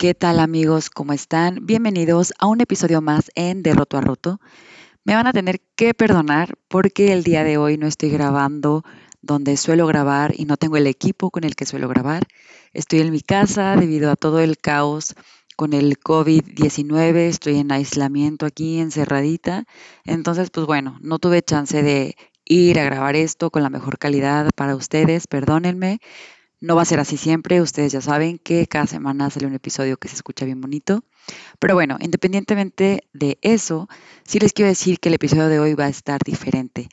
¿Qué tal amigos? ¿Cómo están? Bienvenidos a un episodio más en De Roto a Roto. Me van a tener que perdonar porque el día de hoy no estoy grabando donde suelo grabar y no tengo el equipo con el que suelo grabar. Estoy en mi casa debido a todo el caos con el COVID-19, estoy en aislamiento aquí, encerradita. Entonces, pues bueno, no tuve chance de ir a grabar esto con la mejor calidad para ustedes, perdónenme. No va a ser así siempre, ustedes ya saben que cada semana sale un episodio que se escucha bien bonito. Pero bueno, independientemente de eso, sí les quiero decir que el episodio de hoy va a estar diferente.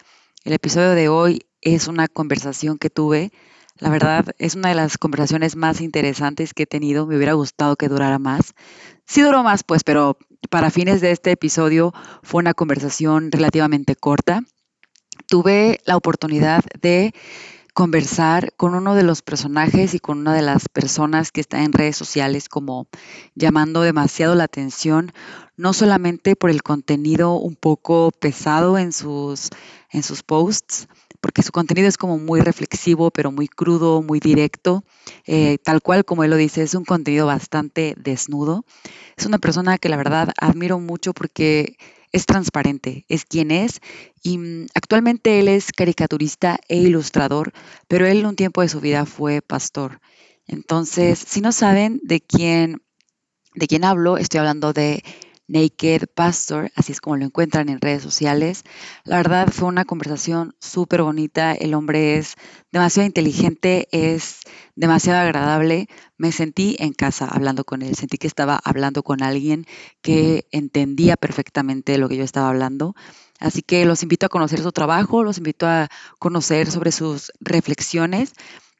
El episodio de hoy es una conversación que tuve. La verdad, es una de las conversaciones más interesantes que he tenido. Me hubiera gustado que durara más. Sí duró más, pues, pero para fines de este episodio fue una conversación relativamente corta. Tuve la oportunidad de conversar con uno de los personajes y con una de las personas que está en redes sociales como llamando demasiado la atención, no solamente por el contenido un poco pesado en sus, en sus posts, porque su contenido es como muy reflexivo, pero muy crudo, muy directo, eh, tal cual como él lo dice, es un contenido bastante desnudo. Es una persona que la verdad admiro mucho porque es transparente, es quien es y mm, actualmente él es caricaturista e ilustrador, pero él un tiempo de su vida fue pastor. Entonces, si no saben de quién, de quién hablo, estoy hablando de Naked Pastor, así es como lo encuentran en redes sociales. La verdad fue una conversación súper bonita, el hombre es demasiado inteligente, es demasiado agradable. Me sentí en casa hablando con él, sentí que estaba hablando con alguien que entendía perfectamente lo que yo estaba hablando. Así que los invito a conocer su trabajo, los invito a conocer sobre sus reflexiones.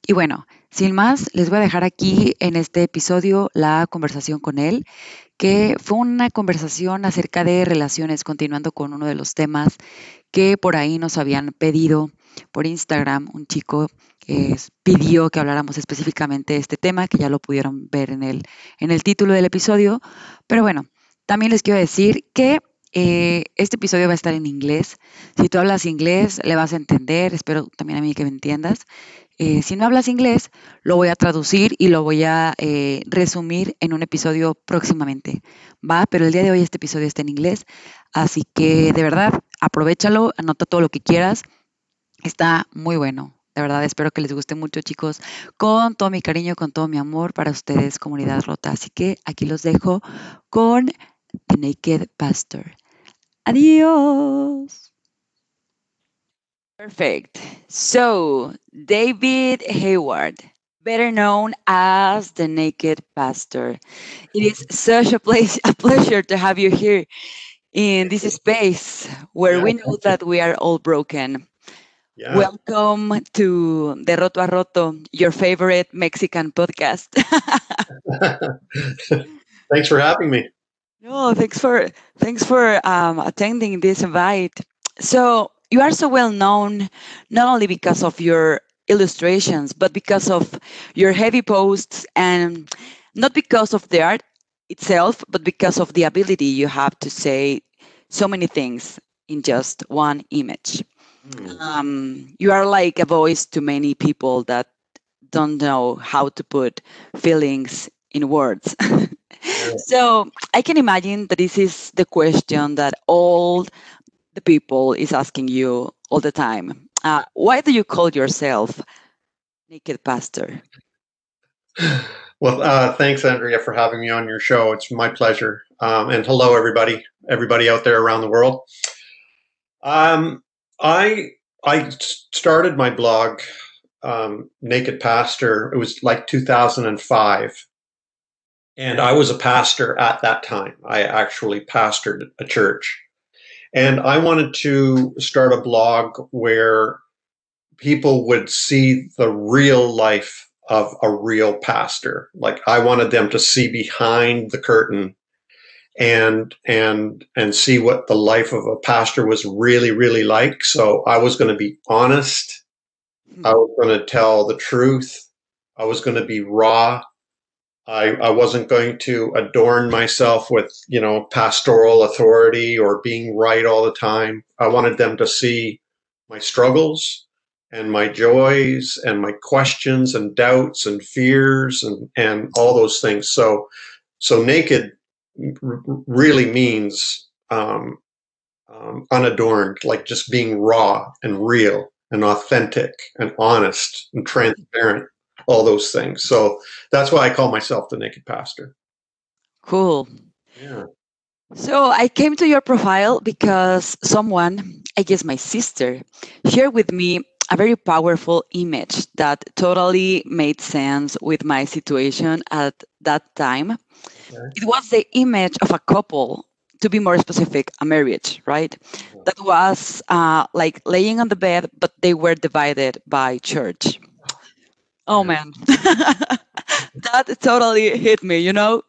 Y bueno, sin más, les voy a dejar aquí en este episodio la conversación con él que fue una conversación acerca de relaciones, continuando con uno de los temas que por ahí nos habían pedido por Instagram. Un chico pidió que habláramos específicamente de este tema, que ya lo pudieron ver en el, en el título del episodio. Pero bueno, también les quiero decir que eh, este episodio va a estar en inglés. Si tú hablas inglés, le vas a entender. Espero también a mí que me entiendas. Eh, si no hablas inglés, lo voy a traducir y lo voy a eh, resumir en un episodio próximamente. Va, pero el día de hoy este episodio está en inglés, así que de verdad, aprovechalo, anota todo lo que quieras. Está muy bueno. De verdad, espero que les guste mucho, chicos. Con todo mi cariño, con todo mi amor para ustedes, comunidad rota. Así que aquí los dejo con The Naked Pastor. Adiós. Perfect. So, David Hayward, better known as the Naked Pastor. It is such a, place, a pleasure to have you here in this space where we know that we are all broken. Yeah. Welcome to De Roto a Roto, your favorite Mexican podcast. thanks for having me. No, thanks for thanks for um, attending this invite. So you are so well known not only because of your illustrations, but because of your heavy posts and not because of the art itself, but because of the ability you have to say so many things in just one image. Mm. Um, you are like a voice to many people that don't know how to put feelings in words. so I can imagine that this is the question that all the people is asking you all the time. Uh, why do you call yourself Naked Pastor? Well, uh, thanks, Andrea, for having me on your show. It's my pleasure. Um, and hello, everybody, everybody out there around the world. Um, I I started my blog, um, Naked Pastor. It was like 2005, and I was a pastor at that time. I actually pastored a church, and I wanted to start a blog where people would see the real life of a real pastor. Like I wanted them to see behind the curtain and and and see what the life of a pastor was really really like. So I was going to be honest. I was going to tell the truth. I was going to be raw. I, I wasn't going to adorn myself with, you know, pastoral authority or being right all the time. I wanted them to see my struggles and my joys and my questions and doubts and fears and, and all those things. So so naked r- really means um, um, unadorned, like just being raw and real and authentic and honest and transparent, all those things. So that's why I call myself the naked pastor. Cool. Yeah. So I came to your profile because someone, I guess my sister, shared with me a very powerful image that totally made sense with my situation at that time. Okay. It was the image of a couple, to be more specific, a marriage, right? That was uh, like laying on the bed, but they were divided by church. Oh man, that totally hit me, you know?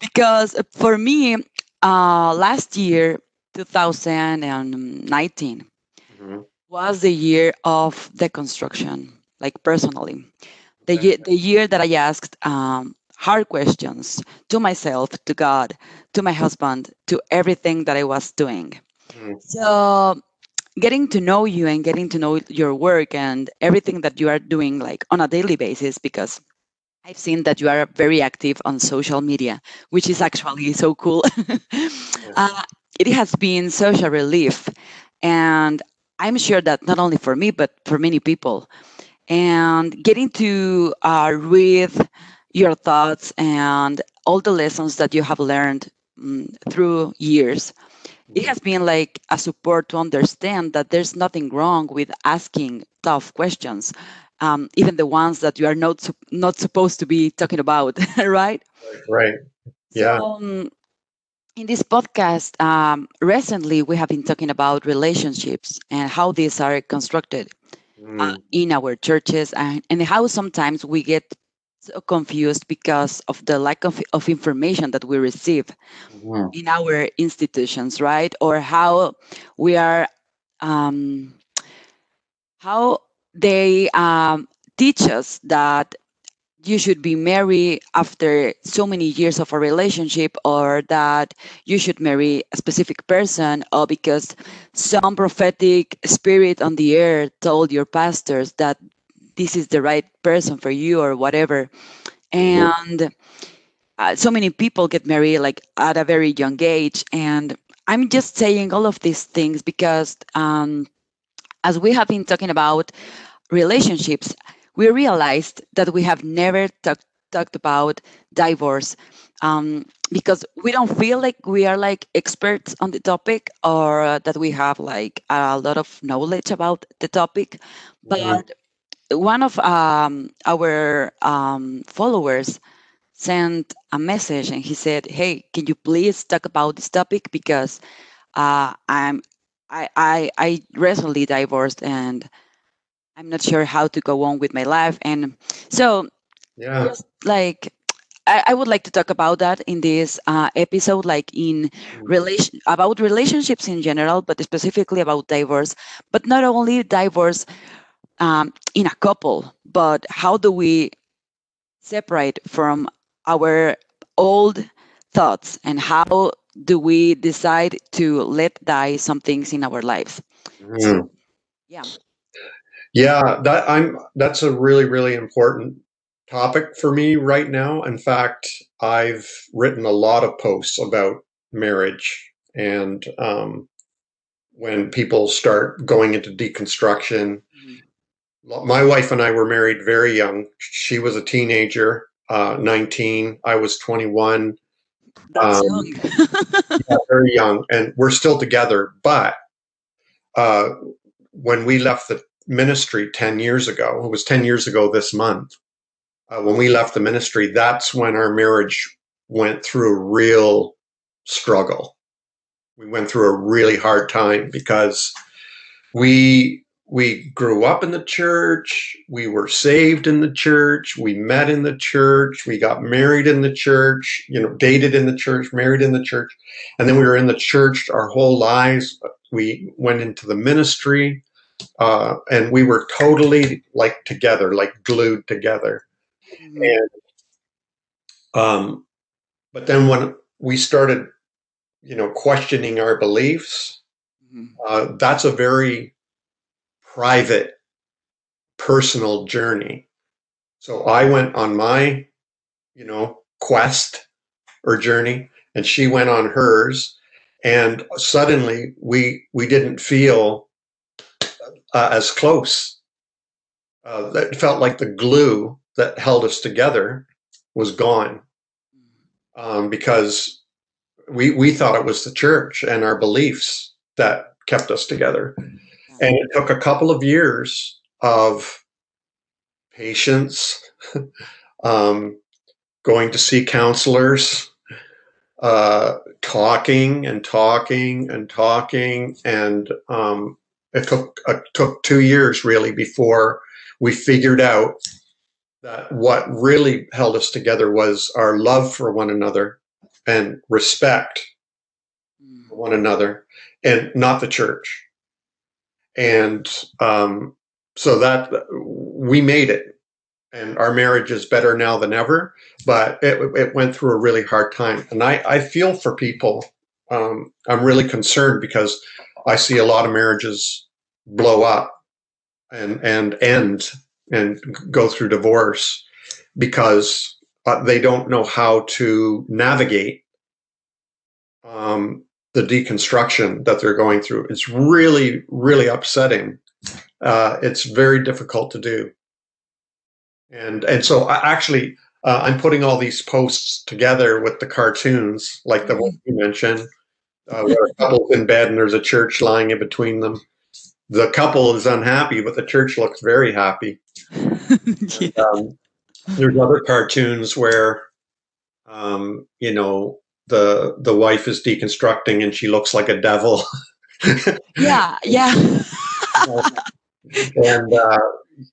Because for me, uh, last year, 2019, Mhm. was the year of deconstruction, like personally. The Okay. year, the year that I asked um, hard questions to myself, to God, to my husband, to everything that I was doing. Mhm. So, getting to know you and getting to know your work and everything that you are doing, like on a daily basis, because I've seen that you are very active on social media, which is actually so cool. uh, it has been such a relief. And I'm sure that not only for me, but for many people. And getting to uh, read your thoughts and all the lessons that you have learned mm, through years, it has been like a support to understand that there's nothing wrong with asking tough questions, um, even the ones that you are not not supposed to be talking about, right? Right. Yeah. So, um, in this podcast, um, recently we have been talking about relationships and how these are constructed uh, Mm. in our churches and, and how sometimes we get so confused because of the lack of, of information that we receive Mhm. in our institutions, right? Or how we are, um, how they um, teach us that you should be married after so many years of a relationship, or that you should marry a specific person, or because some prophetic spirit on the air told your pastors that this is the right person for you, or whatever. And uh, so many people get married like at a very young age and i'm just saying all of these things because um, as we have been talking about relationships we realized that we have never talked talked about divorce um, because we don't feel like we are like experts on the topic or uh, that we have like a lot of knowledge about the topic Mhm. but one of um, our um, followers sent a message and he said, "Hey, can you please talk about this topic because uh, I'm I, I I recently divorced and I'm not sure how to go on with my life." And so, Yeah. just like I, I would like to talk about that in this uh, episode, like in Mm. relation about relationships in general, but specifically about divorce. But not only divorce um, in a couple, but how do we separate from our old thoughts and how do we decide to let die some things in our lives Mhm. so yeah Yeah, that I'm that's a really really important topic for me right now. In fact, I've written a lot of posts about marriage and um, when people start going into deconstruction. My wife and I were married very young. She was a teenager, uh, 19. I was 21. that's Um, young yeah, very young, and we're still together. But uh, when we left the ministry 10 years ago, it was 10 years ago this month, uh, when we left the ministry, that's when our marriage went through a real struggle. We went through a really hard time because we we grew up in the church, we were saved in the church, we met in the church, we got married in the church, you know, dated in the church, married in the church, and then we were in the church our whole lives. We went into the ministry, uh, and we were totally like together, like glued together. Mhm. And um, but then when we started, you know, questioning our beliefs, Mhm. uh, that's a very private, personal journey. So I went on my, you know, quest or journey, and she went on hers, and suddenly we we didn't feel uh, as close. Uh, that felt like the glue that held us together was gone um, because we we thought it was the church and our beliefs that kept us together, and it took a couple of years of patience, um, going to see counselors, uh, talking and talking and talking, and um, it took uh, took two years really before we figured out that what really held us together was our love for one another and respect for one another, and not the church. And um, so that we made it, and our marriage is better now than ever. But it, it went through a really hard time, and I, I feel for people. Um, I'm really concerned because I see a lot of marriages blow up and and end and go through divorce because uh, they don't know how to navigate um, the deconstruction that they're going through. It's really, really upsetting. Uh, it's very difficult to do. And and so I actually uh, I'm putting all these posts together with the cartoons, like the one you mentioned, uh, where a couple's in bed and there's a church lying in between them. The couple is unhappy, but the church looks very happy. and, um, there's other cartoons where, um, you know, the the wife is deconstructing and she looks like a devil. yeah, yeah. and uh,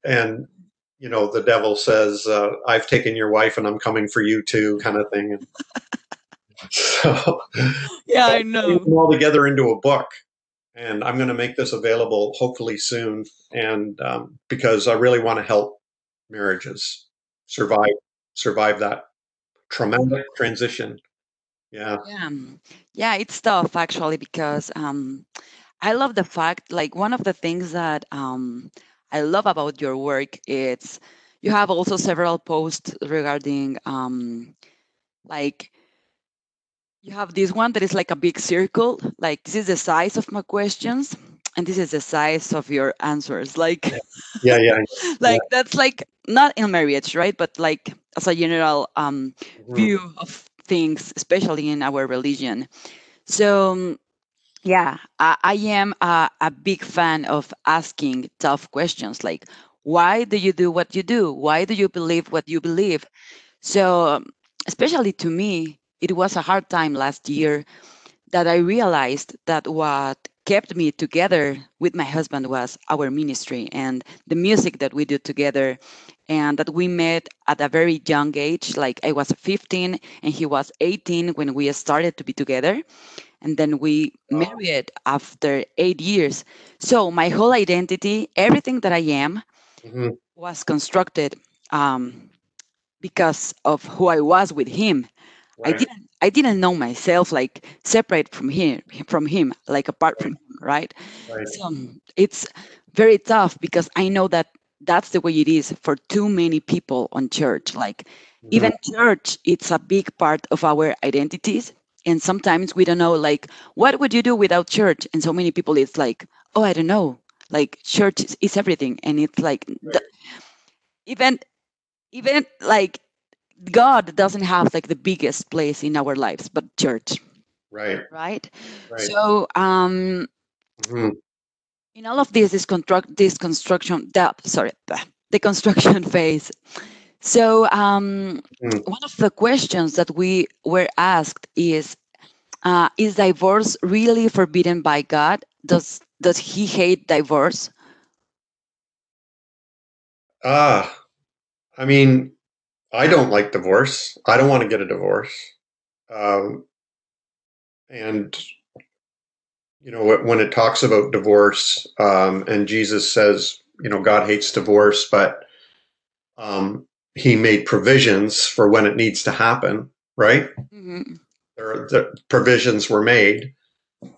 and you know the devil says, uh, "I've taken your wife and I'm coming for you too," kind of thing. And so yeah, I know. Them all together into a book, and I'm going to make this available hopefully soon. And um, because I really want to help marriages survive survive that traumatic transition. Yeah. Yeah. Yeah, it's tough actually because um I love the fact like one of the things that um I love about your work it's you have also several posts regarding um like you have this one that is like a big circle like this is the size of my questions and this is the size of your answers like yeah yeah like that's like not in marriage right but like as a general um Mhm. view of things especially in our religion. So um, yeah i, I am a, a big fan of asking tough questions like why do you do what you do? Why do you believe what you believe? So um, especially to me it was a hard time last year that i realized that what kept me together with my husband was our ministry and the music that we do together and that we met at a very young age like i was 15 and he was 18 when we started to be together and then we Wow. married after eight years so my whole identity everything that i am Mhm. was constructed um, because of who i was with him I didn't I didn't know myself like separate from him from him like apart from him right Right. so it's very tough because I know that that's the way it is for too many people on church like Mhm. even church it's a big part of our identities and sometimes we don't know like what would you do without church and so many people it's like oh I don't know like church is, is everything and it's like the, even even like God doesn't have like the biggest place in our lives, but church, Right. right? Right. So um, Mhm. In all of this, this construct, this construction, the, sorry, the, construction phase. So um, Mm. one of the questions that we were asked is, uh, is divorce really forbidden by God? Does does He hate divorce? Ah, I mean, I don't like divorce. I don't want to get a divorce. Um, and you know, when it talks about divorce, um, and Jesus says, you know, God hates divorce, but um, He made provisions for when it needs to happen. Right? Mhm. There, the provisions were made,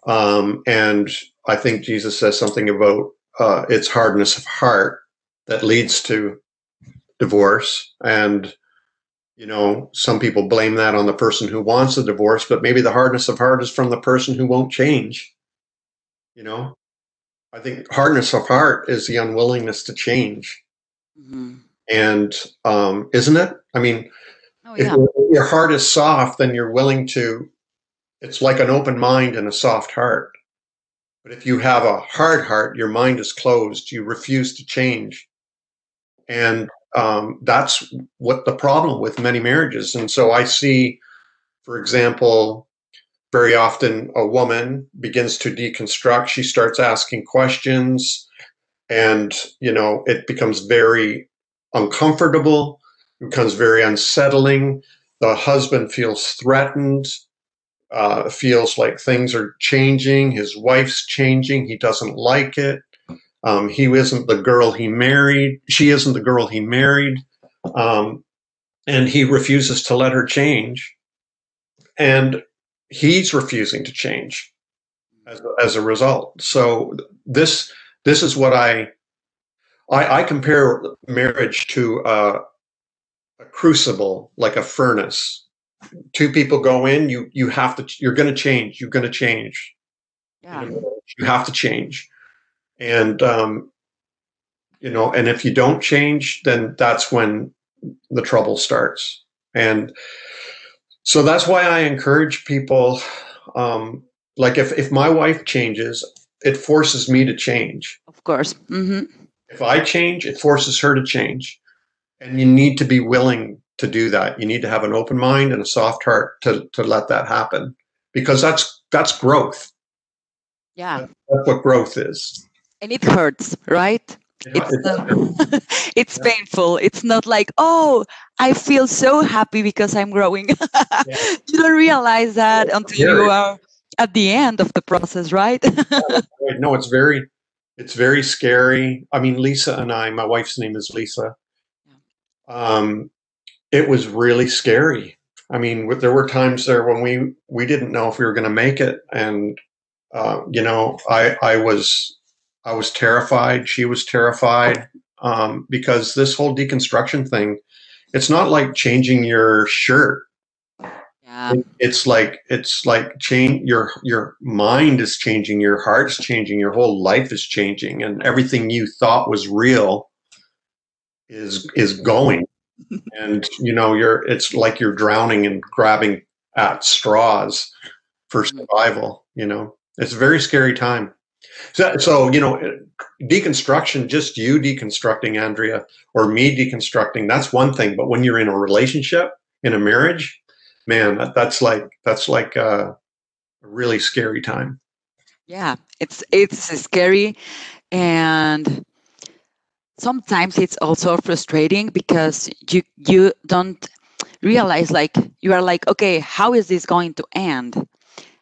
um, and I think Jesus says something about uh, it's hardness of heart that leads to divorce, and you know, some people blame that on the person who wants the divorce, but maybe the hardness of heart is from the person who won't change. You know, I think hardness of heart is the unwillingness to change. Mm-hmm. And um, isn't it? I mean, oh, yeah. if your heart is soft, then you're willing to, it's like an open mind and a soft heart. But if you have a hard heart, your mind is closed, you refuse to change. And um, that's what the problem with many marriages. And so I see, for example, very often a woman begins to deconstruct. She starts asking questions, and you know it becomes very uncomfortable. Becomes very unsettling. The husband feels threatened. Uh, feels like things are changing. His wife's changing. He doesn't like it. Um, he isn't the girl he married. She isn't the girl he married. Um, and he refuses to let her change. And he's refusing to change as, as a result. So this this is what I I, I compare marriage to a, a crucible, like a furnace. Two people go in, you you have to you're going to change. You're going to change. Yeah. You have to change and um, you know and if you don't change then that's when the trouble starts and so that's why i encourage people um, like if, if my wife changes it forces me to change. Of course. Mm-hmm. if i change it forces her to change. And you need to be willing to do that. You need to have an open mind and a soft heart to, to let that happen. Because that's that's growth. Yeah. That's what growth is. And it hurts right it's, uh, it's painful. It's not like oh i feel so happy because i'm growing. Yeah. you don't realize that until you are at the end of the process right? No it's very it's very scary. I mean lisa and i my wife's name is lisa. Um it was really scary. I mean there were times there when we we didn't know if we were going to make it and uh, you know i i was I was terrified. She was terrified um, because this whole deconstruction thing, it's not like changing your shirt. Yeah. It's like it's like change your your mind is changing, your heart's changing, your whole life is changing, and everything you thought was real is is going. and you know, you're it's like you're drowning and grabbing at straws for mm-hmm. survival. You know, it's a very scary time. So, so, you know, deconstruction, just you deconstructing, Andrea, or me deconstructing, that's one thing. But when you're in a relationship, in a marriage, man, that, that's like that's like a really scary time. Yeah, it's it's scary, and sometimes it's also frustrating because you you don't realize like you are like okay how is this going to end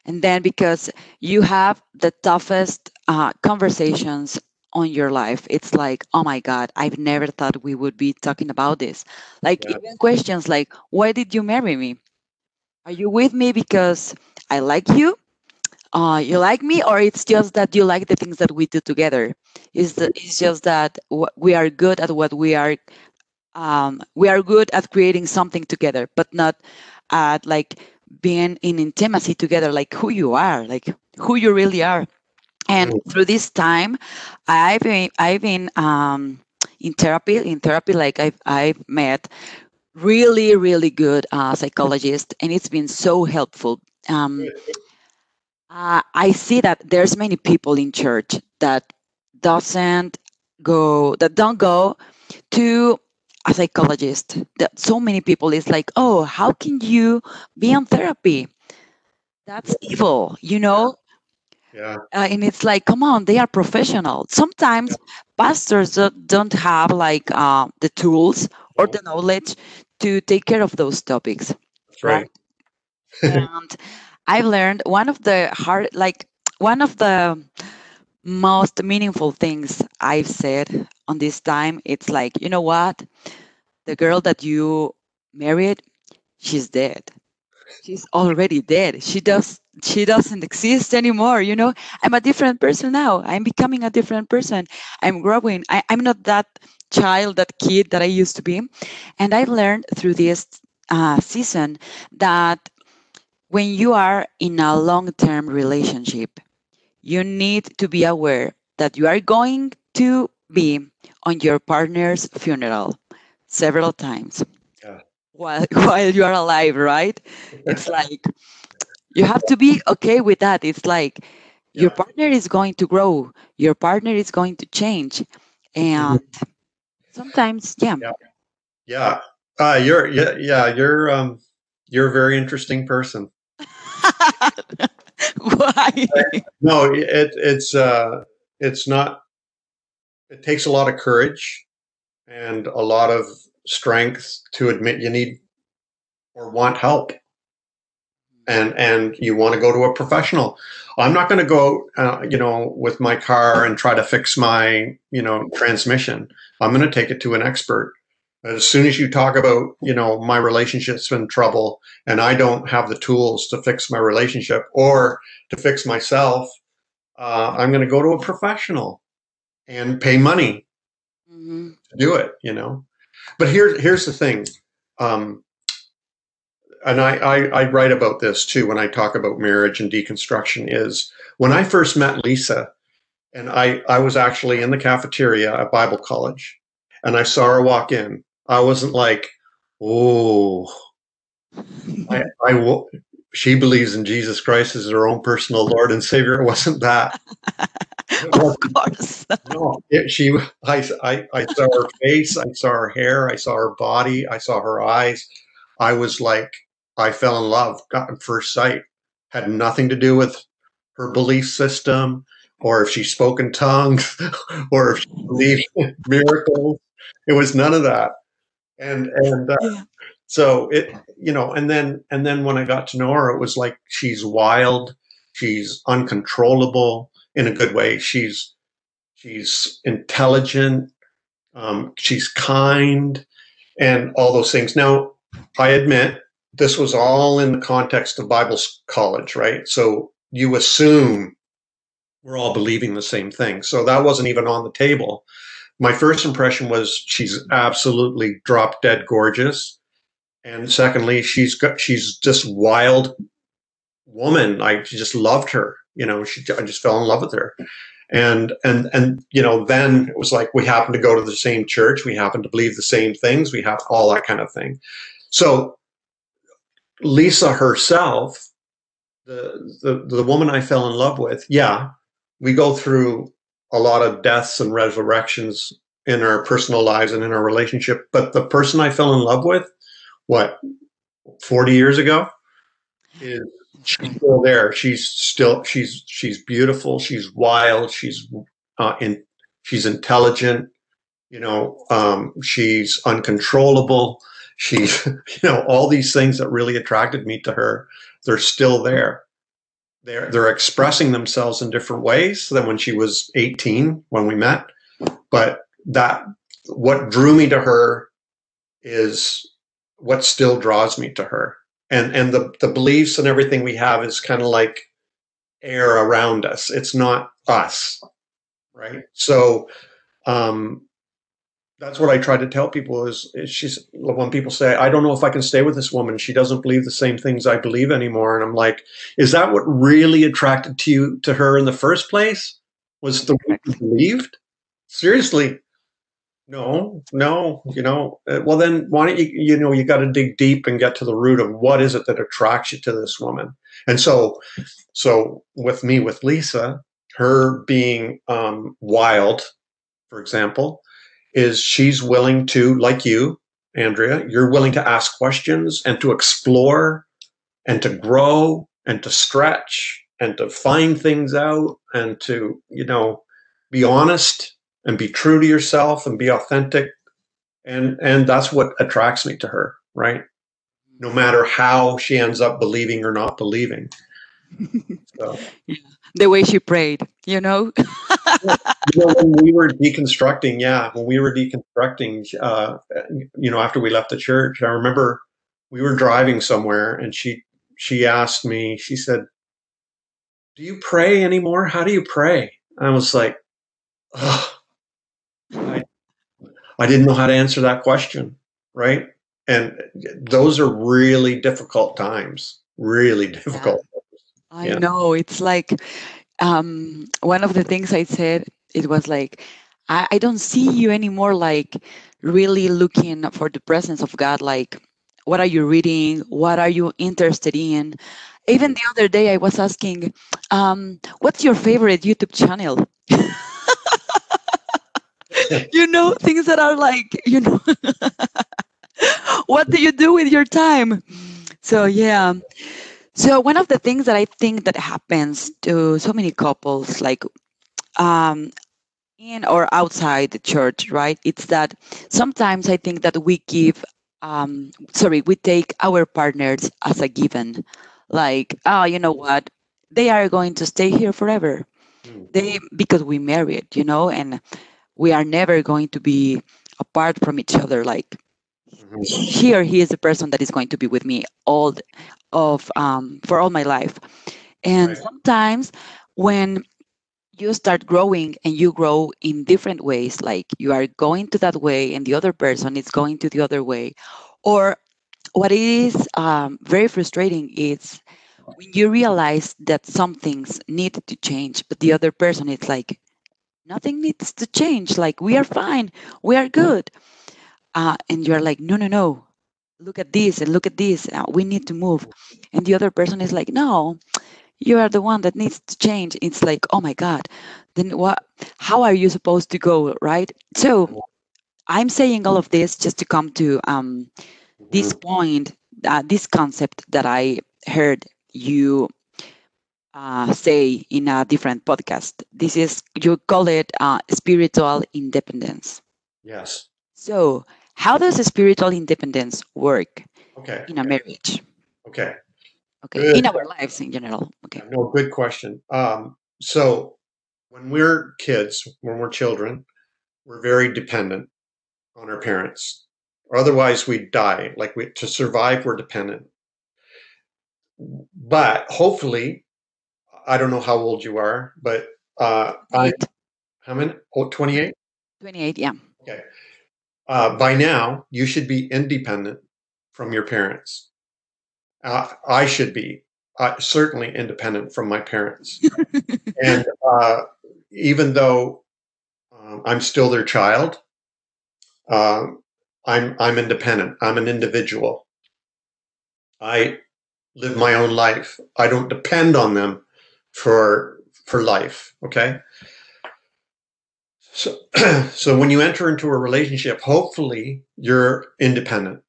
and then because you have the toughest uh, conversations on your life it's like oh my god i've never thought we would be talking about this. Like yeah. even questions like why did you marry me? Are you with me because i like you? Uh, you like me or it's just that you like the things that we do together? Is it's just that we are good at what we are um, we are good at creating something together but not at like being in intimacy together, like who you are, like who you really are. And mm. through this time, I've been, I've been um, in therapy. In therapy, like I've, I've met really, really good uh, psychologists, and it's been so helpful. Um, uh, I see that there's many people in church that doesn't go, that don't go to a psychologist that so many people is like oh how can you be on therapy? That's evil you know? Yeah. Uh, and it's like come on they are professional. Sometimes yeah. pastors don't have like uh, the tools or the knowledge to take care of those topics that's right, right? and i've learned one of the hard like one of the most meaningful things I've said on this time, it's like, you know what? The girl that you married, she's dead. She's already dead. She does she doesn't exist anymore. You know, I'm a different person now. I'm becoming a different person. I'm growing. I, I'm not that child, that kid that I used to be. And I learned through this uh, season that when you are in a long term relationship, you need to be aware that you are going to be on your partner's funeral several times Yeah. while, while you are alive, right? It's like you have to be okay with that. It's like your partner is going to grow, your partner is going to change. And sometimes, yeah, Yeah. Yeah. Uh, you're yeah, yeah, you're um you're a very interesting person. why? No, it it's uh it's not it takes a lot of courage and a lot of strength to admit you need or want help. And and you want to go to a professional. I'm not going to go uh, you know with my car and try to fix my you know transmission. I'm going to take it to an expert as soon as you talk about you know my relationship's in trouble and i don't have the tools to fix my relationship or to fix myself uh, i'm going to go to a professional and pay money Mhm. to do it, you know. But here's here's the thing, um, and I, I I write about this too when I talk about marriage and deconstruction. Is when I first met Lisa, and I I was actually in the cafeteria at Bible college, and I saw her walk in. I wasn't like, oh, I I will. She believes in Jesus Christ as her own personal Lord and Savior. It wasn't that. It of course. no, it, she. I, I, I saw her face. I saw her hair. I saw her body. I saw her eyes. I was like, I fell in love. Got at first sight. Had nothing to do with her belief system, or if she spoke in tongues, or if she believed in miracles. It was none of that. And and uh, Yeah. so it, you know, and then and then when I got to know her, it was like she's wild. She's uncontrollable in a good way. She's she's intelligent, um, she's kind, and all those things. Now, I admit this was all in the context of Bible college, right? So you assume we're all believing the same thing. So that wasn't even on the table. My first impression was she's absolutely drop dead gorgeous, and secondly, she's got she's just wild woman. I just loved her. You know, she I just fell in love with her and and and you know then it was like we happen to go to the same church we happen to believe the same things we have all that kind of thing so lisa herself the the, the woman i fell in love with yeah we go through a lot of deaths and resurrections in our personal lives and in our relationship but the person i fell in love with what 40 years ago is she's still there. She's still she's she's beautiful. She's wild. She's uh, in she's intelligent. You know, um, she's uncontrollable. She's you know all these things that really attracted me to her. They're still there. They're they're expressing themselves in different ways than when she was 18 when we met. But that what drew me to her is what still draws me to her. And and the the beliefs and everything we have is kind of like air around us. It's not us right? So um that's what i try to tell people is, is she's when people say i don't know if i can stay with this woman she doesn't believe the same things i believe anymore and i'm like is that what really attracted to you to her in the first place was the way you believed seriously no, no, you know. Uh, well, then why don't you? You know, you got to dig deep and get to the root of what is it that attracts you to this woman. And so, so with me, with Lisa, her being um, wild, for example, is she's willing to, like you, Andrea, you're willing to ask questions and to explore and to grow and to stretch and to find things out and to, you know, be honest and be true to yourself and be authentic. And and that's what attracts me to her right? No matter how she ends up believing or not believing. So the way she prayed, you know? you know, when we were deconstructing yeah when we were deconstructing uh you know after we left the church i remember we were driving somewhere and she she asked me she said do you pray anymore how do you pray i was like. I, I didn't know how to answer that question right and those are really difficult times. Really difficult. Yeah. I yeah. know. It's like um, one of the things I said. It was like I, I don't see you anymore. Like really looking for the presence of God. Like what are you reading? What are you interested in? Even the other day, I was asking, um, "What's your favorite YouTube channel?" you know, things that are like, you know, what do you do with your time? So yeah. So one of the things that I think that happens to so many couples, like um, in or outside the church, right? It's that sometimes I think that we give, um, sorry, we take our partners as a given, like, oh, you know what? They are going to stay here forever. Mm. They because we married, you know, and we are never going to be apart from each other like. Here he is the person that is going to be with me all of um, for all my life. And right. sometimes when you start growing and you grow in different ways like you are going to that way and the other person is going to the other way or what is um, very frustrating is when you realize that some things need to change but the other person is like nothing needs to change. Like we are fine. We are good uh, and you're like no no no look at this and look at this uh, we need to move and the other person is like no you are the one that needs to change it's like oh my god then what how are you supposed to go right so i'm saying all of this just to come to um, this mm-hmm. point uh, this concept that i heard you uh, say in a different podcast. This is, you call it uh, spiritual independence. Yes. So, how does spiritual independence work okay. in a marriage? Okay. Okay. Good. In our lives in general. Okay. No, good question. Um, so, when we're kids, when we're children, we're very dependent on our parents. Or otherwise, we die. Like we to survive, we're dependent. But hopefully, I don't know how old you are, but uh, I, how many? Oh, 28? 28, yeah. Okay. Uh, by now, you should be independent from your parents. Uh, I should be uh, certainly independent from my parents. and uh, even though um, I'm still their child, um, I'm I'm independent. I'm an individual. I live my own life. I don't depend on them for for life. Okay. So, so when you enter into a relationship, hopefully you're independent.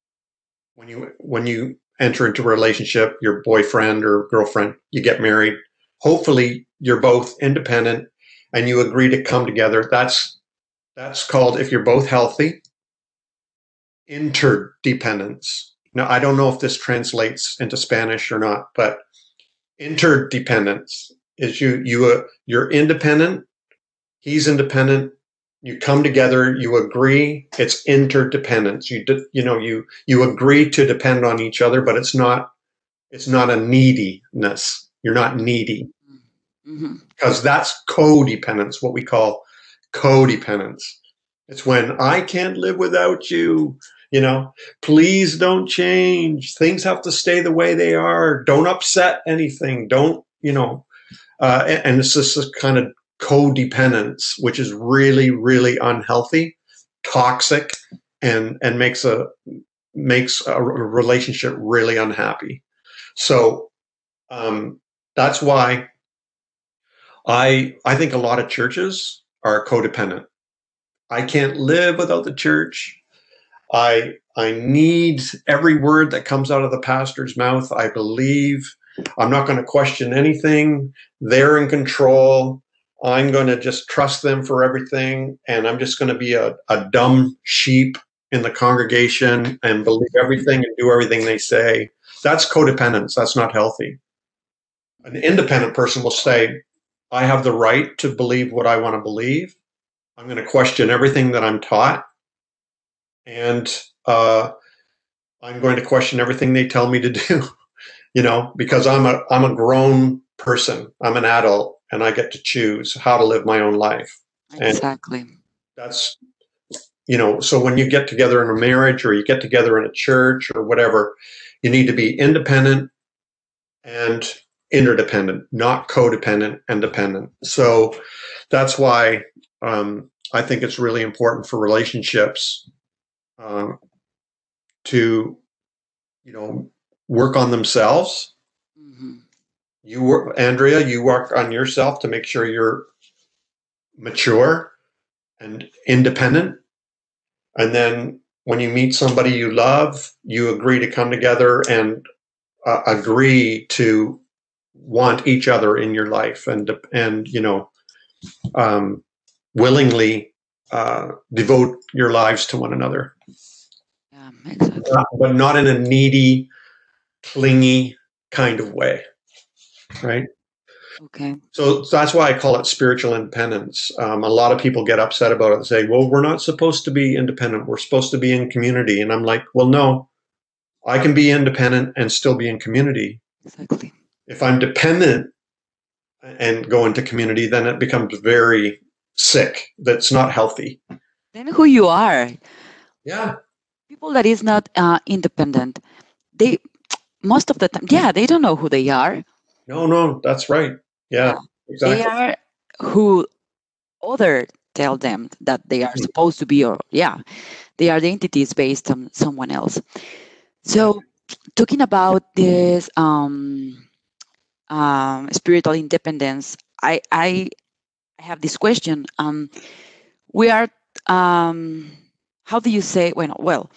When you when you enter into a relationship, your boyfriend or girlfriend, you get married. Hopefully you're both independent and you agree to come together. That's that's called if you're both healthy, interdependence. Now I don't know if this translates into Spanish or not, but interdependence is you you uh, you're independent he's independent you come together you agree it's interdependence. You de- you know you you agree to depend on each other but it's not it's not a neediness. You're not needy. Mm-hmm. because that's codependence what we call codependence. It's when i can't live without you you know? Please don't change. Things have to stay the way they are. Don't upset anything. Don't you know? Uh, and, and it's this kind of codependence, which is really, really unhealthy, toxic, and and makes a makes a relationship really unhappy. So um, that's why I I think a lot of churches are codependent. I can't live without the church. I I need every word that comes out of the pastor's mouth. I believe I'm not going to question anything. They're in control. I'm going to just trust them for everything. And I'm just going to be a, a dumb sheep in the congregation and believe everything and do everything they say. That's codependence. That's not healthy. An independent person will say, I have the right to believe what I want to believe. I'm going to question everything that I'm taught. And uh, I'm going to question everything they tell me to do. you know, because I'm a I'm a grown person. I'm an adult and I get to choose how to live my own life. Exactly. And that's you know, so when you get together in a marriage or you get together in a church or whatever, you need to be independent and interdependent, not codependent and dependent. So that's why um, I think it's really important for relationships um, to, you know, work on themselves. You work, Andrea, you work on yourself to make sure you're mature and independent. And then when you meet somebody you love, you agree to come together and uh, agree to want each other in your life and and you know um, willingly uh, devote your lives to one another. Yeah, exactly. But not in a needy, clingy kind of way, right? Okay. So, so that's why I call it spiritual independence. Um, a lot of people get upset about it and say, "Well, we're not supposed to be independent. We're supposed to be in community." And I'm like, "Well, no, I can be independent and still be in community." Exactly. If I'm dependent and go into community, then it becomes very sick. That's not healthy. Then who you are? Yeah. People that is not uh, independent, they most of the time, yeah, they don't know who they are. No, no, that's right. Yeah, yeah. exactly. They are who other tell them that they are mm-hmm. supposed to be, or yeah, they are the entities based on someone else. So, talking about this um, um, spiritual independence, I, I have this question. Um, we are, um, how do you say, well, well,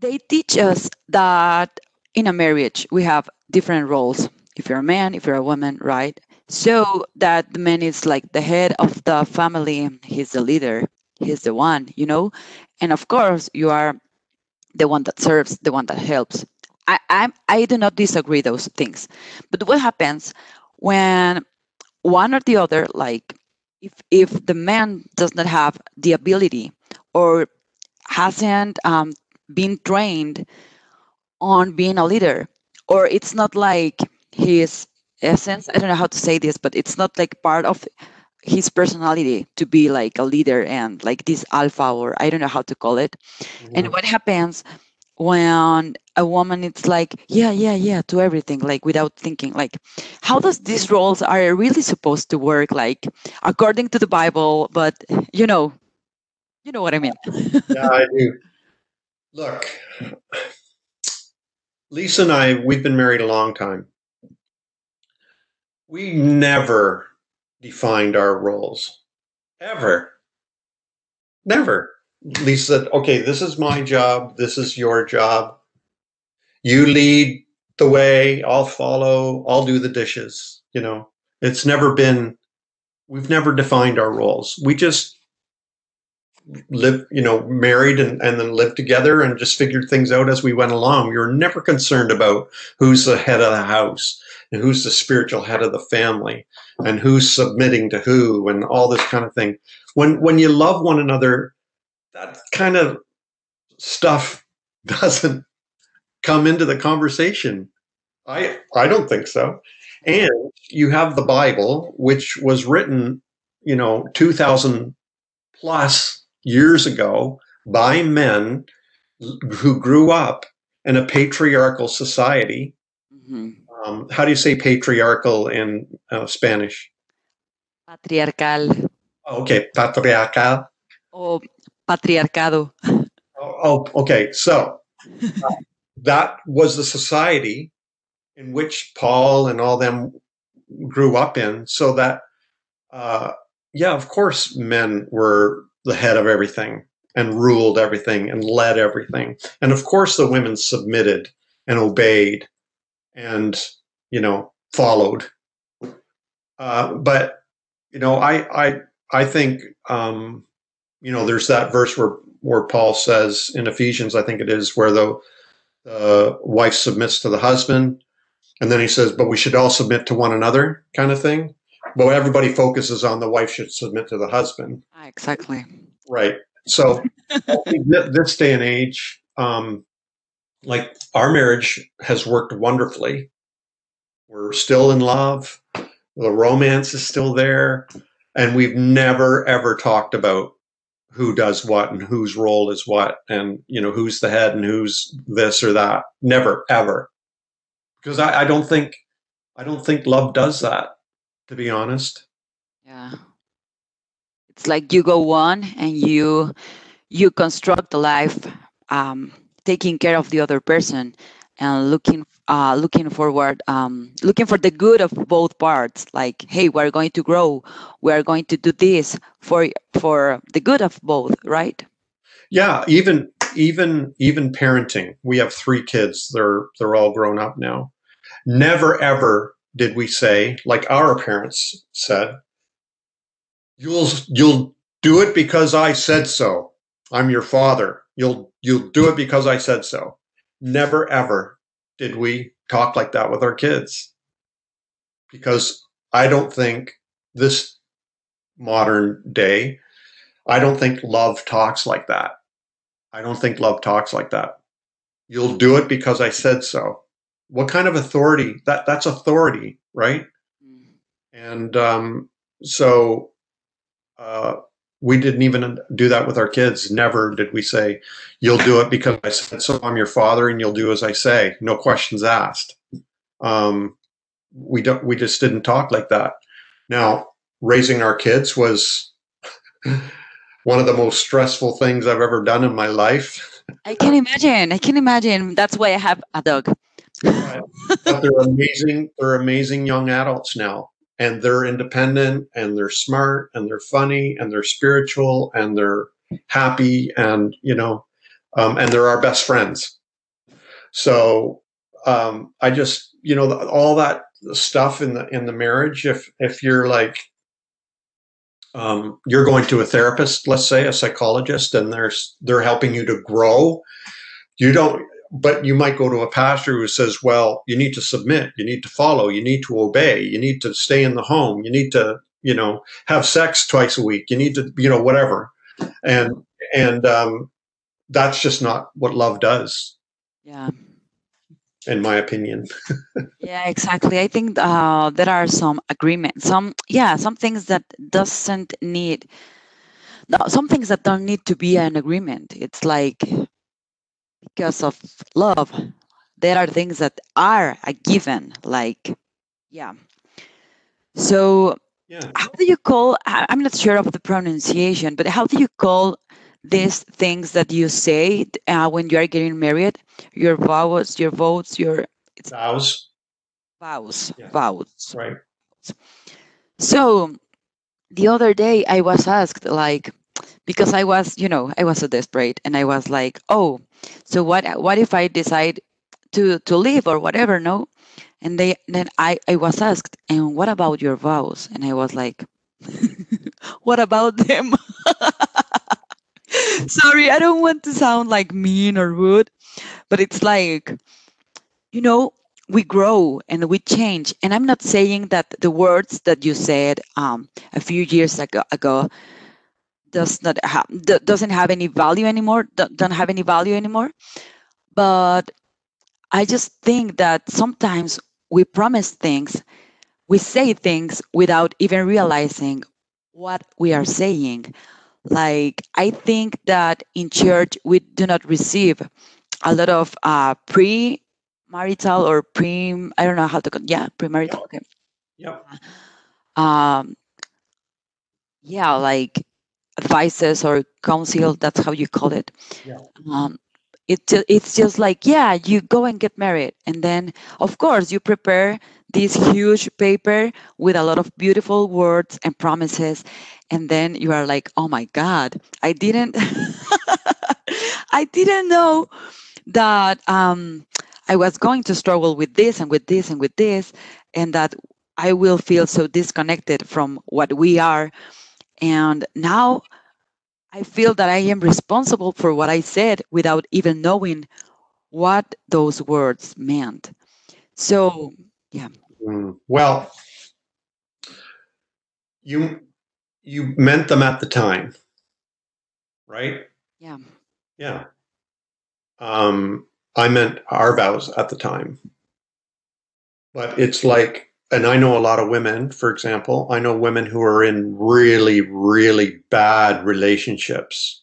they teach us that in a marriage we have different roles. If you're a man, if you're a woman, right? So that the man is like the head of the family, he's the leader, he's the one, you know? And of course, you are the one that serves, the one that helps. I, I, I do not disagree those things. But what happens when one or the other, like if, if the man does not have the ability or hasn't um, been trained on being a leader, or it's not like his essence, I don't know how to say this, but it's not like part of his personality to be like a leader and like this alpha or I don't know how to call it. Mm-hmm. And what happens when a woman it's like yeah yeah yeah to everything like without thinking like how does these roles are really supposed to work like according to the bible but you know you know what i mean yeah i do look lisa and i we've been married a long time we never defined our roles ever never Lisa said, okay, this is my job. This is your job. You lead the way. I'll follow. I'll do the dishes. You know, it's never been, we've never defined our roles. We just live, you know, married and, and then lived together and just figured things out as we went along. We were never concerned about who's the head of the house and who's the spiritual head of the family and who's submitting to who and all this kind of thing. When, when you love one another, that kind of stuff doesn't come into the conversation. I I don't think so. And you have the Bible, which was written, you know, two thousand plus years ago by men who grew up in a patriarchal society. Mm-hmm. Um, how do you say patriarchal in uh, Spanish? Patriarcal. Okay, patriarcal. O patriarcado. Oh, oh okay. So uh, that was the society in which Paul and all them grew up in. So that, uh, yeah, of course, men were the head of everything and ruled everything and led everything. And of course, the women submitted and obeyed and, you know, followed. Uh, but, you know, I, I, I think, um, you know, there's that verse where where Paul says in Ephesians, I think it is, where the the wife submits to the husband, and then he says, "But we should all submit to one another," kind of thing. But everybody focuses on the wife should submit to the husband. Exactly. Right. So this day and age, um, like our marriage has worked wonderfully. We're still in love. The romance is still there, and we've never ever talked about who does what and whose role is what and you know who's the head and who's this or that never ever because I, I don't think i don't think love does that to be honest Yeah. It's like you go on and you you construct a life um, taking care of the other person and looking uh, looking forward um, looking for the good of both parts. Like hey we're going to grow. We're going to do this for for the good of both right? Yeah even even even parenting. We have three kids. They're they're all grown up now. Never ever did we say like our parents said you'll you'll do it because i said so. I'm your father. You'll you'll do it because i said so. Never ever did we talk like that with our kids. Because i don't think this modern day i don't think love talks like that. I don't think love talks like that. You'll do it because i said so. What kind of authority? That that's authority right? Mm. and um, so uh, we didn't even do that with our kids. Never did we say, "You'll do it because I said so." I'm your father, and you'll do as I say. No questions asked. Um, we don't. We just didn't talk like that. Now, raising our kids was one of the most stressful things I've ever done in my life. i can imagine i can imagine that's why i have a dog but they're amazing. They're amazing young adults now, and they're independent, and they're smart, and they're funny, and they're spiritual, and they're happy, and you know, um, and they're our best friends. So um, I just, you know, all that stuff in the in the marriage. If if you're like um, you're going to a therapist, let's say a psychologist, and they're they're helping you to grow. You don't but you might go to a pastor who says, well, you need to submit, you need to follow, you need to obey, you need to stay in the home, you need to, you know, have sex twice a week, you need to, you know, whatever. And, and, um, that's just not what love does, yeah in my opinion. yeah exactly i think uh, there are some agreements some yeah some things that doesn't need no, some things that don't need to be an agreement it's like because of love there are things that are a given like yeah so Yeah. how do you call i'm not sure of the pronunciation but how do you call these things that you say uh, when you are getting married your vows your votes your Vows. vows Yeah. vows Right. so the other day i was asked like because i was you know i was so desperate and i was like oh so what what if i decide to to leave or whatever no? And they then i i was asked and what about your vows? And i was like what about them? Sorry i don't want to sound like mean or rude but it's like you know we grow and we change. And i'm not saying that the words that you said um, a few years ago, ago does not have doesn't have any value anymore do- don't have any value anymore. But i just think that sometimes we promise things we say things without even realizing what we are saying. Like i think that in church we do not receive a lot of uh, pre-marital or pre i don't know how to call yeah pre-marital okay. Yep. um yeah like advices or counsel that's how you call it. Yeah. um it, it's just like yeah you go and get married. And then of course you prepare this huge paper with a lot of beautiful words and promises. And then you are like oh my god i didn't i didn't know that um, i was going to struggle with this and with this and with this and that i will feel so disconnected from what we are and now I feel that I am responsible for what I said without even knowing what those words meant. So, yeah. Mm. Well, you you meant them at the time, right? Yeah. Yeah. Um, I meant our vows at the time. But it's like and I know a lot of women, for example, I know women who are in really, really bad relationships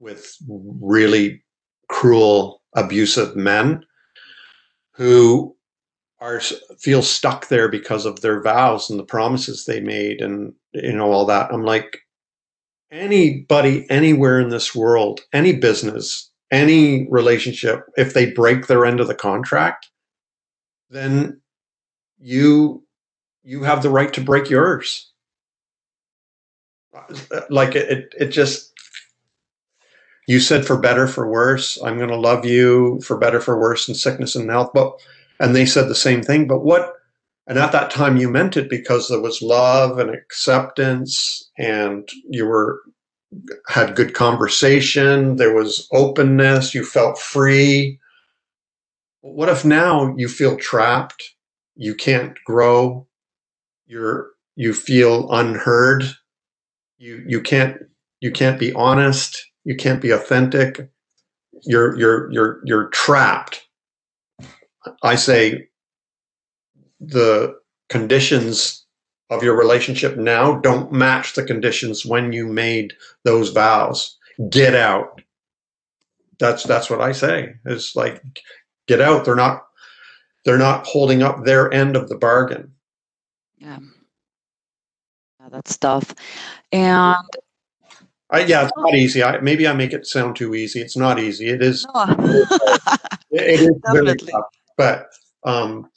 with really cruel, abusive men who are feel stuck there because of their vows and the promises they made and you know all that. I'm like anybody anywhere in this world, any business, any relationship, if they break their end of the contract, then you you have the right to break yours. Like it, it just you said for better for worse. I'm going to love you for better for worse in sickness and health. But and they said the same thing. But what? And at that time, you meant it because there was love and acceptance, and you were had good conversation. There was openness. You felt free. What if now you feel trapped? You can't grow you're you feel unheard. You you can't you can't be honest. You can't be authentic. You're you're you're you're trapped. I say the conditions of your relationship now don't match the conditions when you made those vows. Get out. That's that's what i say. It's like get out. They're not they're not holding up their end of the bargain. Yeah. yeah that's tough. And I, yeah, it's not easy. I, maybe I make it sound too easy. It's not easy. It is. No. it is Definitely. Tough. But um,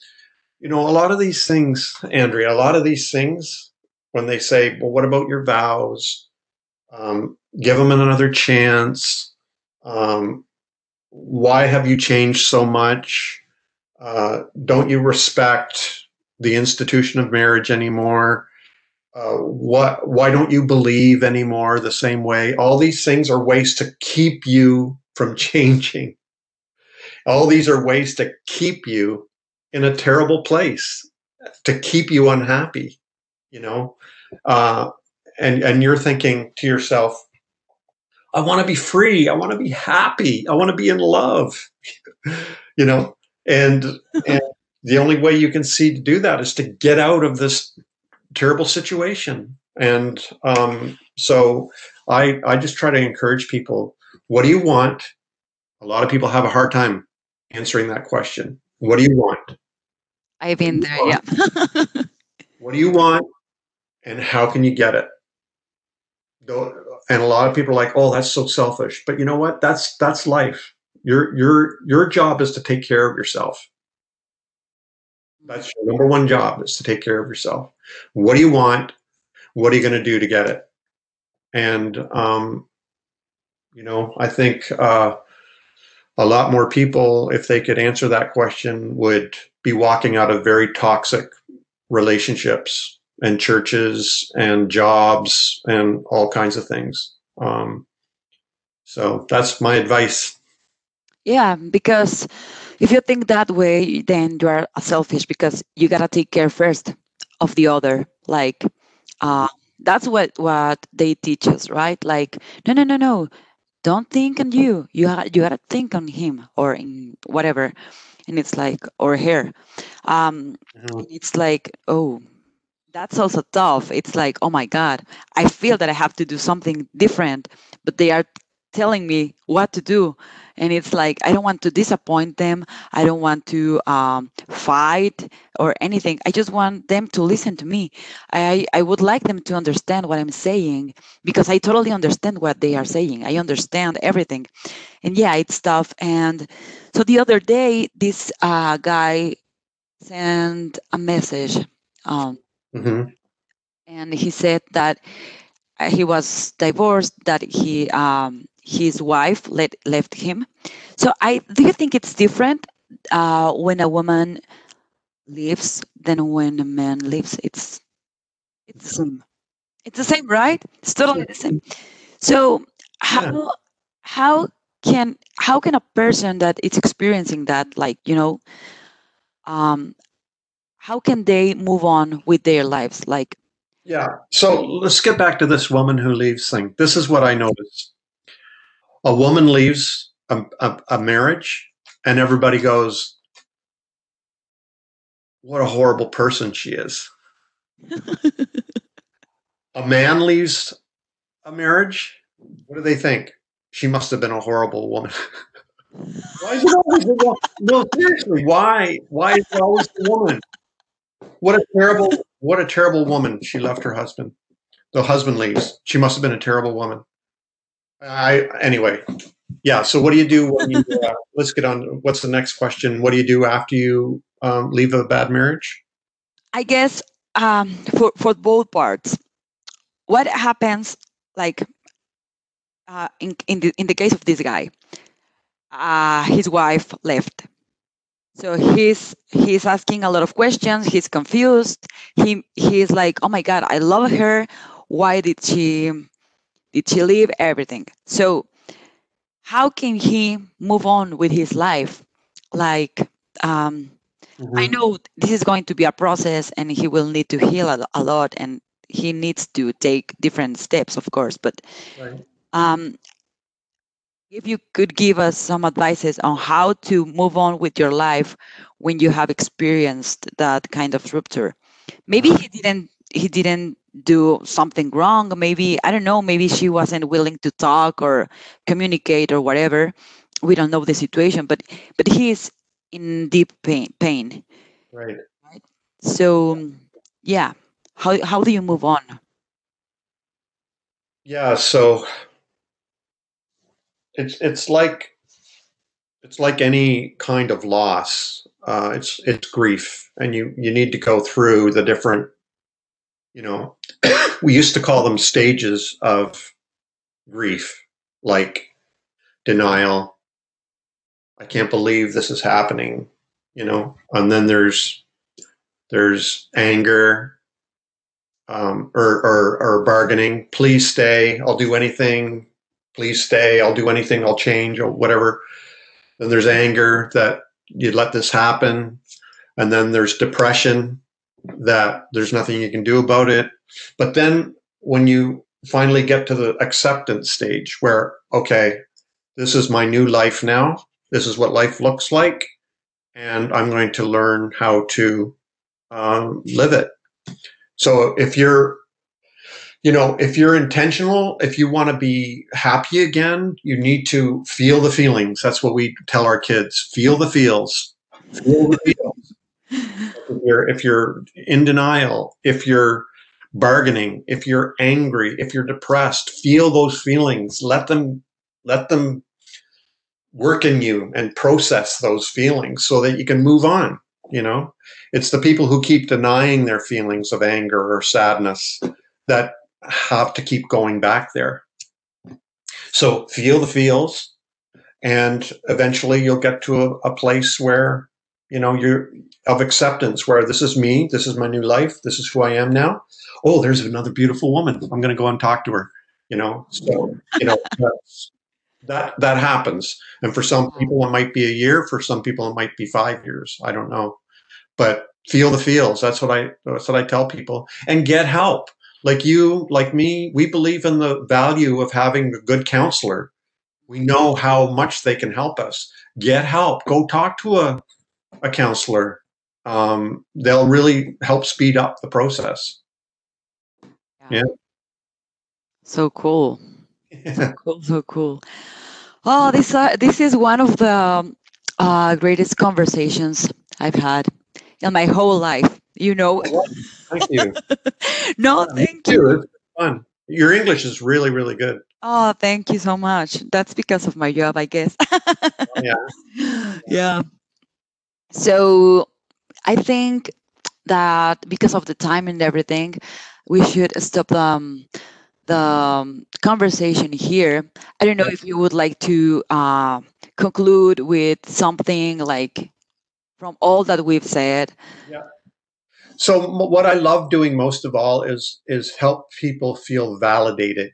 you know, a lot of these things, Andrea, a lot of these things, when they say, "Well, what about your vows?" Um, give them another chance. Um, why have you changed so much? Uh, don't you respect the institution of marriage anymore? Uh, what? Why don't you believe anymore the same way? All these things are ways to keep you from changing. All these are ways to keep you in a terrible place, to keep you unhappy. You know, uh, and and you're thinking to yourself, I want to be free. I want to be happy. I want to be in love. you know, and, and the only way you can see to do that is to get out of this terrible situation. And um, so I, I just try to encourage people what do you want? A lot of people have a hard time answering that question. What do you want? I've been there, yeah. what do you want? And how can you get it? And a lot of people are like, oh, that's so selfish. But you know what? That's that's life. Your your your job is to take care of yourself. That's your number one job is to take care of yourself. What do you want? What are you going to do to get it? And um, you know, I think uh, a lot more people, if they could answer that question, would be walking out of very toxic relationships and churches and jobs and all kinds of things. Um, so that's my advice yeah, because if you think that way, then you are selfish because you gotta take care first of the other. Like, uh, that's what what they teach us, right? Like, no, no, no, no, don't think on you. You ha- you gotta think on him or in whatever. And it's like or her. Um, mm-hmm. It's like, oh, that's also tough. It's like, oh my God, I feel that I have to do something different, but they are telling me what to do. And it's like i don't want to disappoint them. I don't want to um, fight or anything. I just want them to listen to me. I, I would like them to understand what i'm saying because i totally understand what they are saying. I understand everything. And yeah it's tough. And so the other day this uh, guy sent a message um, mm-hmm. and he said that uh, he was divorced that he um, his wife let, left him. So I do you think it's different uh, when a woman leaves than when a man leaves? It's it's the same. It's the same, right? It's totally the same. So how yeah. how can how can a person that is experiencing that, like you know, um, how can they move on with their lives? Like, yeah. So let's get back to this woman who leaves thing. This is what I noticed a woman leaves a, a, a marriage and everybody goes, what a horrible person she is. a man leaves a marriage. What do they think? She must have been a horrible woman. why is it always the woman? No, seriously, why? Why is it always the woman? What a terrible, what a terrible woman. She left her husband. The husband leaves. She must have been a terrible woman. I anyway. Yeah. So what do you do when you? Uh, let's get on. What's the next question? What do you do after you um, leave a bad marriage? I guess um, for for both parts, what happens like uh, in in the in the case of this guy, uh, his wife left, so he's he's asking a lot of questions. He's confused. He he's like, oh my god, I love her. Why did she did she leave? Everything. So how can he move on with his life? Like um, mm-hmm. I know this is going to be a process, and he will need to heal a, a lot, and he needs to take different steps, of course. But right. um, if you could give us some advices on how to move on with your life when you have experienced that kind of rupture maybe he didn't he didn't do something wrong maybe i don't know maybe she wasn't willing to talk or communicate or whatever we don't know the situation but but he is in deep pain pain right, right? so yeah how how do you move on yeah so it's it's like it's like any kind of loss. Uh, it's it's grief, and you you need to go through the different. You know, we used to call them stages of grief, like denial. I can't believe this is happening. You know, and then there's there's anger um, or, or, or bargaining. Please stay. I'll do anything please stay. I'll do anything. I'll change or whatever. Then there's anger that you let this happen. And then there's depression that there's nothing you can do about it. But then when you finally get to the acceptance stage where, okay, this is my new life now. This is what life looks like. And I'm going to learn how to um, live it. So if you're you know, if you're intentional, if you want to be happy again, you need to feel the feelings. That's what we tell our kids. Feel the feels. Feel the feels. if, you're, if you're in denial, if you're bargaining, if you're angry, if you're depressed, feel those feelings. Let them let them work in you and process those feelings so that you can move on. You know, it's the people who keep denying their feelings of anger or sadness that have to keep going back there. So feel the feels, and eventually you'll get to a, a place where you know you're of acceptance, where this is me, this is my new life, this is who I am now. Oh, there's another beautiful woman. I'm going to go and talk to her. You know, so you know that that happens, and for some people it might be a year. For some people it might be five years. I don't know, but feel the feels. That's what I that's what I tell people, and get help like you, like me, we believe in the value of having a good counselor. We know how much they can help us. Get help. Go talk to a, a counselor. Um, they'll really help speed up the process. Yeah. yeah. So cool. so cool. So cool. Oh, this uh, this is one of the uh, greatest conversations I've had in my whole life. You know. Thank you. no, thank you. It's fun. Your English is really, really good. Oh, thank you so much. That's because of my job, I guess. oh, yeah. Yeah. So I think that because of the time and everything, we should stop the, um, the um, conversation here. I don't know if you would like to uh, conclude with something like from all that we've said. Yeah. So what I love doing most of all is is help people feel validated.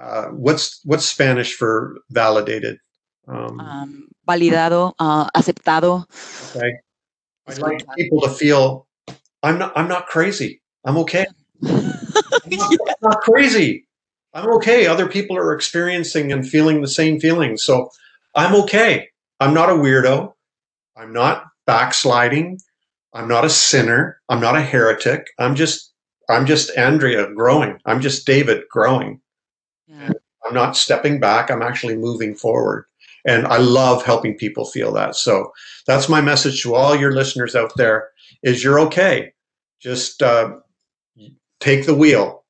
Uh, what's what's Spanish for validated? Um, um, validado, uh, aceptado. Okay. I like people to feel I'm not I'm not crazy. I'm okay. I'm, not, not crazy. I'm okay. Other people are experiencing and feeling the same feelings. So I'm okay. I'm not a weirdo. I'm not backsliding. I'm not a sinner. I'm not a heretic. I'm just I'm just Andrea growing. I'm just David growing. Yeah. I'm not stepping back. I'm actually moving forward. And I love helping people feel that. So that's my message to all your listeners out there is you're okay. Just uh, take the wheel.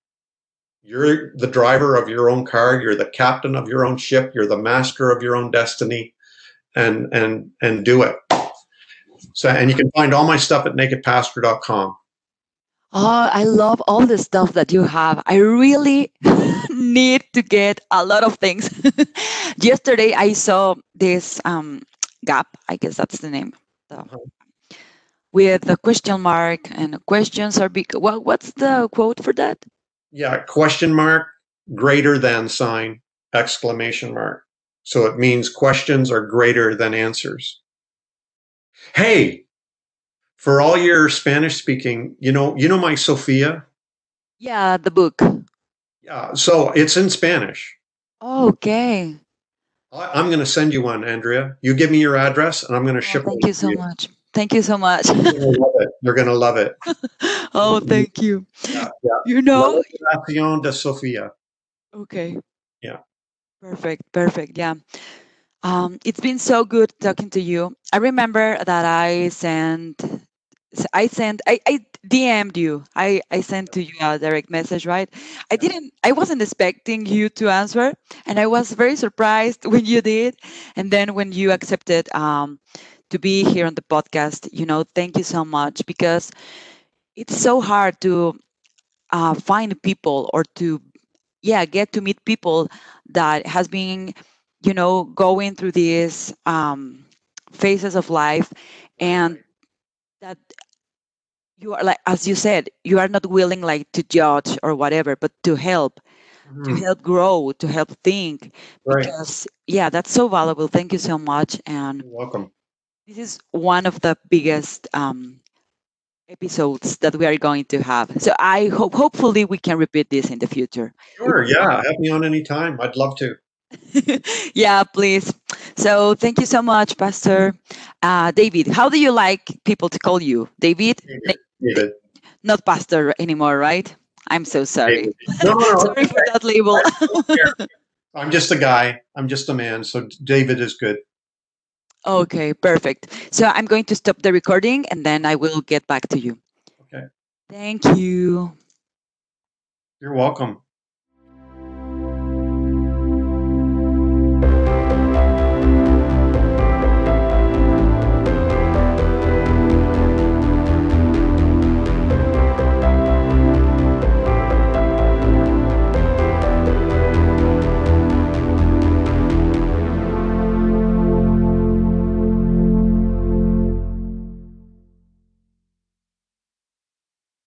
You're the driver of your own car. You're the captain of your own ship. You're the master of your own destiny and, and, and do it. So, and you can find all my stuff at nakedpastor.com. Oh, I love all the stuff that you have. I really need to get a lot of things. Yesterday, I saw this um, gap. I guess that's the name. The, Uh-huh. with the question mark and questions are big. Well, what's the quote for that? Yeah, question mark, greater than sign, exclamation mark. So it means questions are greater than answers. Hey, for all your Spanish speaking, you know, you know my Sophia? Yeah, the book. Yeah, so it's in Spanish. Okay. I, I'm going to send you one, Andrea. You give me your address and I'm going to Oh, ship thank you so much. Thank you so much. You're going to love it. You're going to love it. oh, thank you. Yeah, yeah. You know, Relación de Sofía. Okay. Yeah. Perfect. Perfect. Yeah. Um, it's been so good talking to you. I remember that I sent, I sent, I, I DM'd you. I, I sent to you a direct message, right? I didn't, I wasn't expecting you to answer, and I was very surprised when you did. And then when you accepted um, to be here on the podcast, you know, thank you so much because it's so hard to uh, find people or to yeah get to meet people that has been you know going through these um, phases of life and that you are like as you said you are not willing like to judge or whatever but to help to Mhm. help grow to help think Right. because yeah that's so valuable thank you so much and You're welcome. this is one of the biggest um, episodes that we are going to have so i hope hopefully we can repeat this in the future Sure. Yeah. Have me on any time. I'd love to. yeah, please. So thank you so much, Pastor uh, David. How do you like people to call you, David? David. David. Not Pastor anymore, right? I'm so sorry. No, no, no. sorry for that label. I'm just a guy. I'm just a man. So David is good. okay, perfect. So I'm going to stop the recording and then I will get back to you. Okay. Thank you. You're welcome.